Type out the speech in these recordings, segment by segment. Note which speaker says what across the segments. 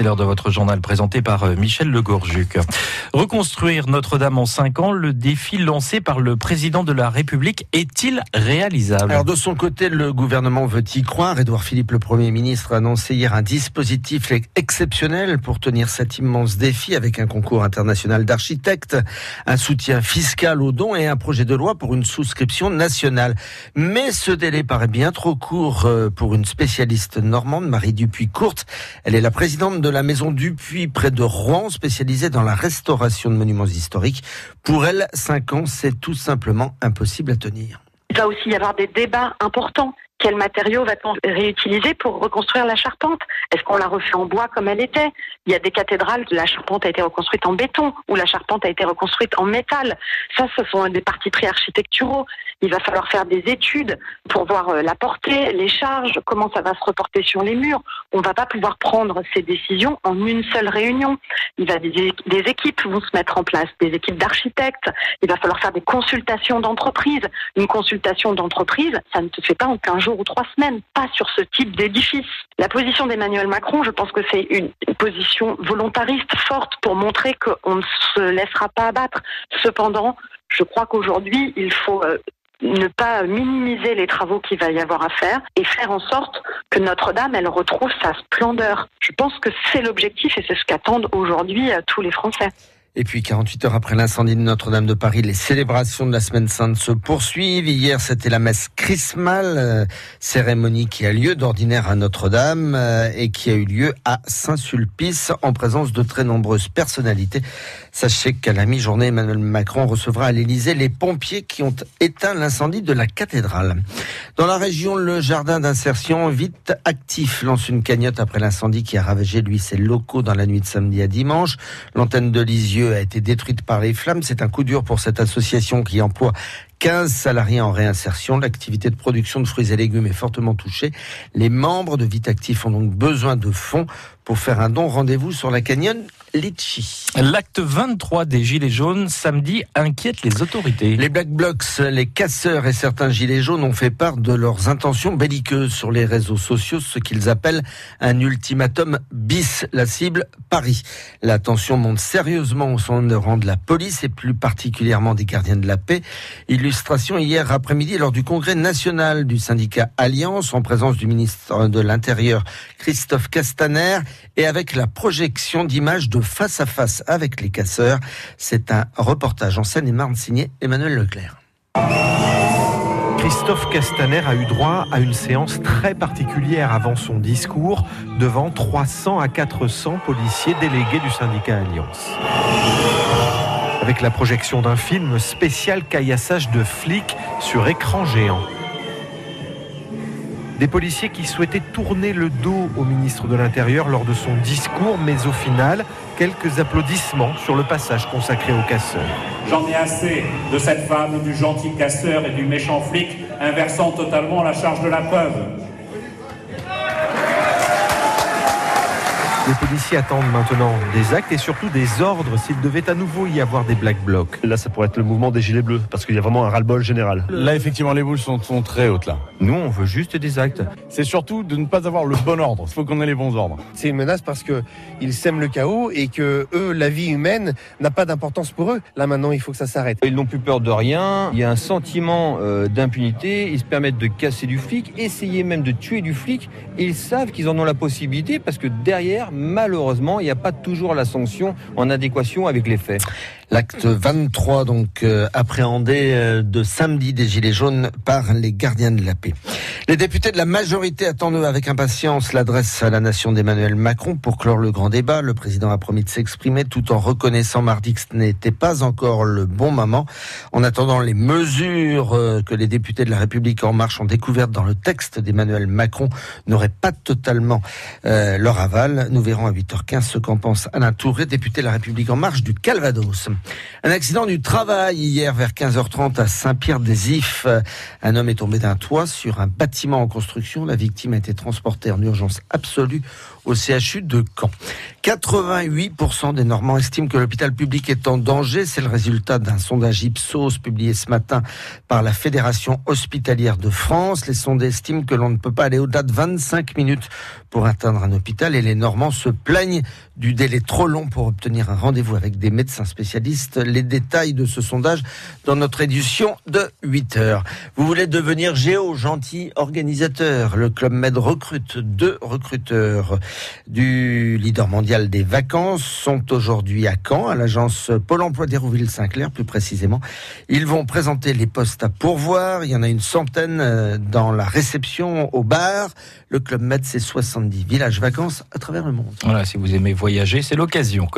Speaker 1: C'est l'heure de votre journal présenté par euh, Michel Legorjuc. Reconstruire Notre-Dame en 5 ans, le défi lancé par le président de la République est-il réalisable?
Speaker 2: Alors de son côté, le gouvernement veut y croire. Édouard Philippe, le Premier ministre, a annoncé hier un dispositif exceptionnel pour tenir cet immense défi avec un concours international d'architectes, un soutien fiscal aux dons et un projet de loi pour une souscription nationale. Mais ce délai paraît bien trop court euh, pour une spécialiste normande, Marie Dupuis-Courte. Elle est la présidente de la maison Dupuis près de Rouen, spécialisée dans la restauration de monuments historiques. Pour elle, cinq ans, c'est tout simplement impossible à tenir.
Speaker 3: Il va aussi y avoir des débats importants. Quel matériau va-t-on réutiliser pour reconstruire la charpente? Est-ce qu'on la refait en bois comme elle était? Il y a des cathédrales, la charpente a été reconstruite en béton ou la charpente a été reconstruite en métal. Ça, ce sont des partis pris architecturaux. Il va falloir faire des études pour voir euh, la portée, les charges, comment ça va se reporter sur les murs. On ne va pas pouvoir prendre ces décisions en une seule réunion. Il va des, des équipes vont se mettre en place, des équipes d'architectes. Il va falloir faire des consultations d'entreprise. Une consultation d'entreprise, ça ne se fait pas en 15 jours ou trois semaines, pas sur ce type d'édifice. La position d'Emmanuel Macron, je pense que c'est une position volontariste forte pour montrer qu'on ne se laissera pas abattre. Cependant, je crois qu'aujourd'hui, il faut euh, ne pas minimiser les travaux qu'il va y avoir à faire et faire en sorte que Notre-Dame, elle retrouve sa splendeur. Je pense que c'est l'objectif et c'est ce qu'attendent aujourd'hui euh, tous les Français.
Speaker 2: Et puis 48 heures après l'incendie de Notre-Dame de Paris, les célébrations de la Semaine Sainte se poursuivent. Hier, c'était la messe chrismale, euh, cérémonie qui a lieu d'ordinaire à Notre-Dame euh, et qui a eu lieu à Saint-Sulpice en présence de très nombreuses personnalités. Sachez qu'à la mi-journée, Emmanuel Macron recevra à l'Élysée les pompiers qui ont éteint l'incendie de la cathédrale. Dans la région, le jardin d'insertion vite actif lance une cagnotte après l'incendie qui a ravagé lui ses locaux dans la nuit de samedi à dimanche. L'antenne de Lisieux a été détruite par les flammes. C'est un coup dur pour cette association qui emploie 15 salariés en réinsertion. L'activité de production de fruits et légumes est fortement touchée. Les membres de Vitactif ont donc besoin de fonds pour faire un don. Rendez-vous sur la canyon Litchi.
Speaker 1: L'acte 23 des Gilets jaunes samedi inquiète les autorités.
Speaker 2: Les Black Blocs, les casseurs et certains Gilets jaunes ont fait part de leurs intentions belliqueuses sur les réseaux sociaux, ce qu'ils appellent un ultimatum bis. La cible, Paris. La tension monte sérieusement au sein de rang de la police et plus particulièrement des gardiens de la paix. Illustration hier après-midi lors du congrès national du syndicat Alliance en présence du ministre de l'Intérieur Christophe Castaner et avec la projection d'images de face à face avec les casseurs. C'est un reportage en scène et marne signé Emmanuel Leclerc.
Speaker 4: Christophe Castaner a eu droit à une séance très particulière avant son discours devant 300 à 400 policiers délégués du syndicat Alliance. Avec la projection d'un film spécial caillassage de flics sur écran géant. Des policiers qui souhaitaient tourner le dos au ministre de l'Intérieur lors de son discours, mais au final, quelques applaudissements sur le passage consacré aux casseurs.
Speaker 5: J'en ai assez de cette femme du gentil casseur et du méchant flic inversant totalement la charge de la preuve.
Speaker 4: Les policiers attendent maintenant des actes et surtout des ordres s'il devait à nouveau y avoir des black blocs.
Speaker 6: Là, ça pourrait être le mouvement des gilets bleus, parce qu'il y a vraiment un ras-le-bol général.
Speaker 7: Là, effectivement, les boules sont, sont très hautes, là.
Speaker 4: Nous, on veut juste des actes.
Speaker 7: C'est surtout de ne pas avoir le bon ordre. Il faut qu'on ait les bons ordres.
Speaker 8: C'est une menace parce que ils sèment le chaos et que eux, la vie humaine n'a pas d'importance pour eux. Là, maintenant, il faut que ça s'arrête.
Speaker 9: Ils n'ont plus peur de rien. Il y a un sentiment euh, d'impunité. Ils se permettent de casser du flic, essayer même de tuer du flic. Ils savent qu'ils en ont la possibilité parce que derrière, malheureusement, il n'y a pas toujours la sanction en adéquation avec les faits.
Speaker 2: L'acte 23, donc euh, appréhendé euh, de samedi des Gilets jaunes par les gardiens de la paix. Les députés de la majorité attendent avec impatience l'adresse à la nation d'Emmanuel Macron pour clore le grand débat. Le président a promis de s'exprimer tout en reconnaissant mardi que ce n'était pas encore le bon moment. En attendant les mesures euh, que les députés de la République en marche ont découvertes dans le texte d'Emmanuel Macron n'auraient pas totalement euh, leur aval. Nous verrons à 8h15 ce qu'en pense Alain Touré, député de la République en marche du Calvados. Un accident du travail hier vers 15h30 à Saint-Pierre-des-Ifs. Un homme est tombé d'un toit sur un bâtiment en construction. La victime a été transportée en urgence absolue au CHU de Caen. 88% des Normands estiment que l'hôpital public est en danger. C'est le résultat d'un sondage Ipsos publié ce matin par la Fédération hospitalière de France. Les sondés estiment que l'on ne peut pas aller au-delà de 25 minutes pour atteindre un hôpital et les Normands se plaignent du délai trop long pour obtenir un rendez-vous avec des médecins spécialistes. Les détails de ce sondage dans notre édition de 8 heures. Vous voulez devenir géo, gentil organisateur. Le Club Med recrute deux recruteurs du leader mondial des vacances sont aujourd'hui à Caen, à l'agence Pôle emploi d'Hérouville-Saint-Clair plus précisément. Ils vont présenter les postes à pourvoir. Il y en a une centaine euh, dans la réception au bar. Le Club Med, c'est 70 villages vacances à travers le monde.
Speaker 1: Voilà, si vous aimez voyager, c'est l'occasion.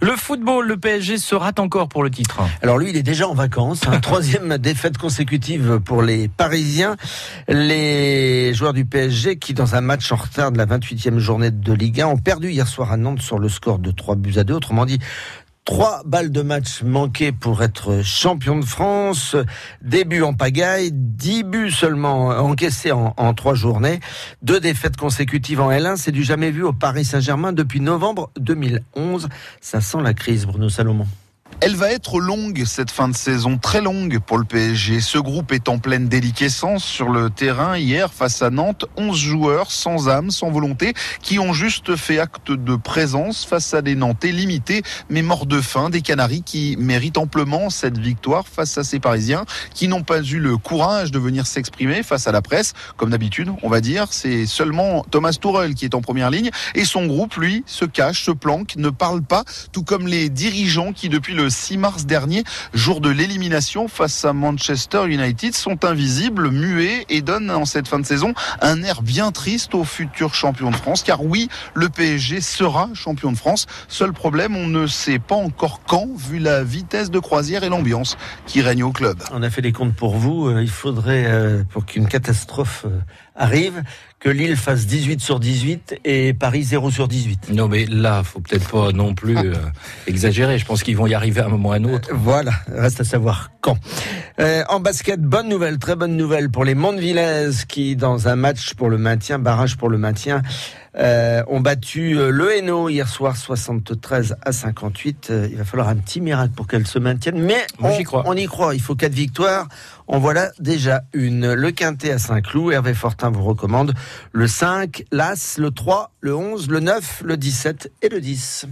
Speaker 1: Le football, le PSG se rate encore pour le titre.
Speaker 2: Alors lui, il est déjà en vacances. Hein. Troisième défaite consécutive pour les Parisiens. Les joueurs du PSG qui, dans un match en retard de la 28e journée de Ligue 1, ont perdu hier soir à Nantes sur le score de 3 buts à 2. Autrement dit, Trois balles de match manquées pour être champion de France. Début en pagaille, dix buts seulement encaissés en, en, trois journées. Deux défaites consécutives en L1, c'est du jamais vu au Paris Saint-Germain depuis novembre 2011. Ça sent la crise, Bruno Salomon.
Speaker 10: Elle va être longue, cette fin de saison, très longue pour le PSG. Ce groupe est en pleine déliquescence sur le terrain. Hier, face à Nantes, 11 joueurs sans âme, sans volonté, qui ont juste fait acte de présence face à des Nantais limités, mais morts de faim. Des Canaries qui méritent amplement cette victoire face à ces Parisiens, qui n'ont pas eu le courage de venir s'exprimer face à la presse. Comme d'habitude, on va dire, c'est seulement Thomas Tourel qui est en première ligne. Et son groupe, lui, se cache, se planque, ne parle pas, tout comme les dirigeants qui, depuis le 6 mars dernier, jour de l'élimination face à Manchester United, sont invisibles, muets et donnent en cette fin de saison un air bien triste au futur champion de France. Car oui, le PSG sera champion de France. Seul problème, on ne sait pas encore quand, vu la vitesse de croisière et l'ambiance qui règne au club.
Speaker 2: On a fait les comptes pour vous. Euh, il faudrait, euh, pour qu'une catastrophe euh, arrive, que Lille fasse 18 sur 18 et Paris 0 sur 18.
Speaker 1: Non, mais là, faut peut-être pas non plus euh, exagérer. Je pense qu'ils vont y arriver à un moment ou à un autre.
Speaker 2: Euh, voilà, reste à savoir quand. Euh, en basket, bonne nouvelle, très bonne nouvelle pour les Mondevillaises qui, dans un match pour le maintien, barrage pour le maintien, euh, ont battu euh, le Hainaut hier soir 73 à 58. Euh, il va falloir un petit miracle pour qu'elle se maintienne, mais
Speaker 1: Moi,
Speaker 2: on,
Speaker 1: j'y crois.
Speaker 2: on y croit. Il faut quatre victoires. En voilà déjà une. Le Quintet à Saint-Cloud. Hervé Fortin vous recommande le 5, l'As, le 3, le 11, le 9, le 17 et le 10.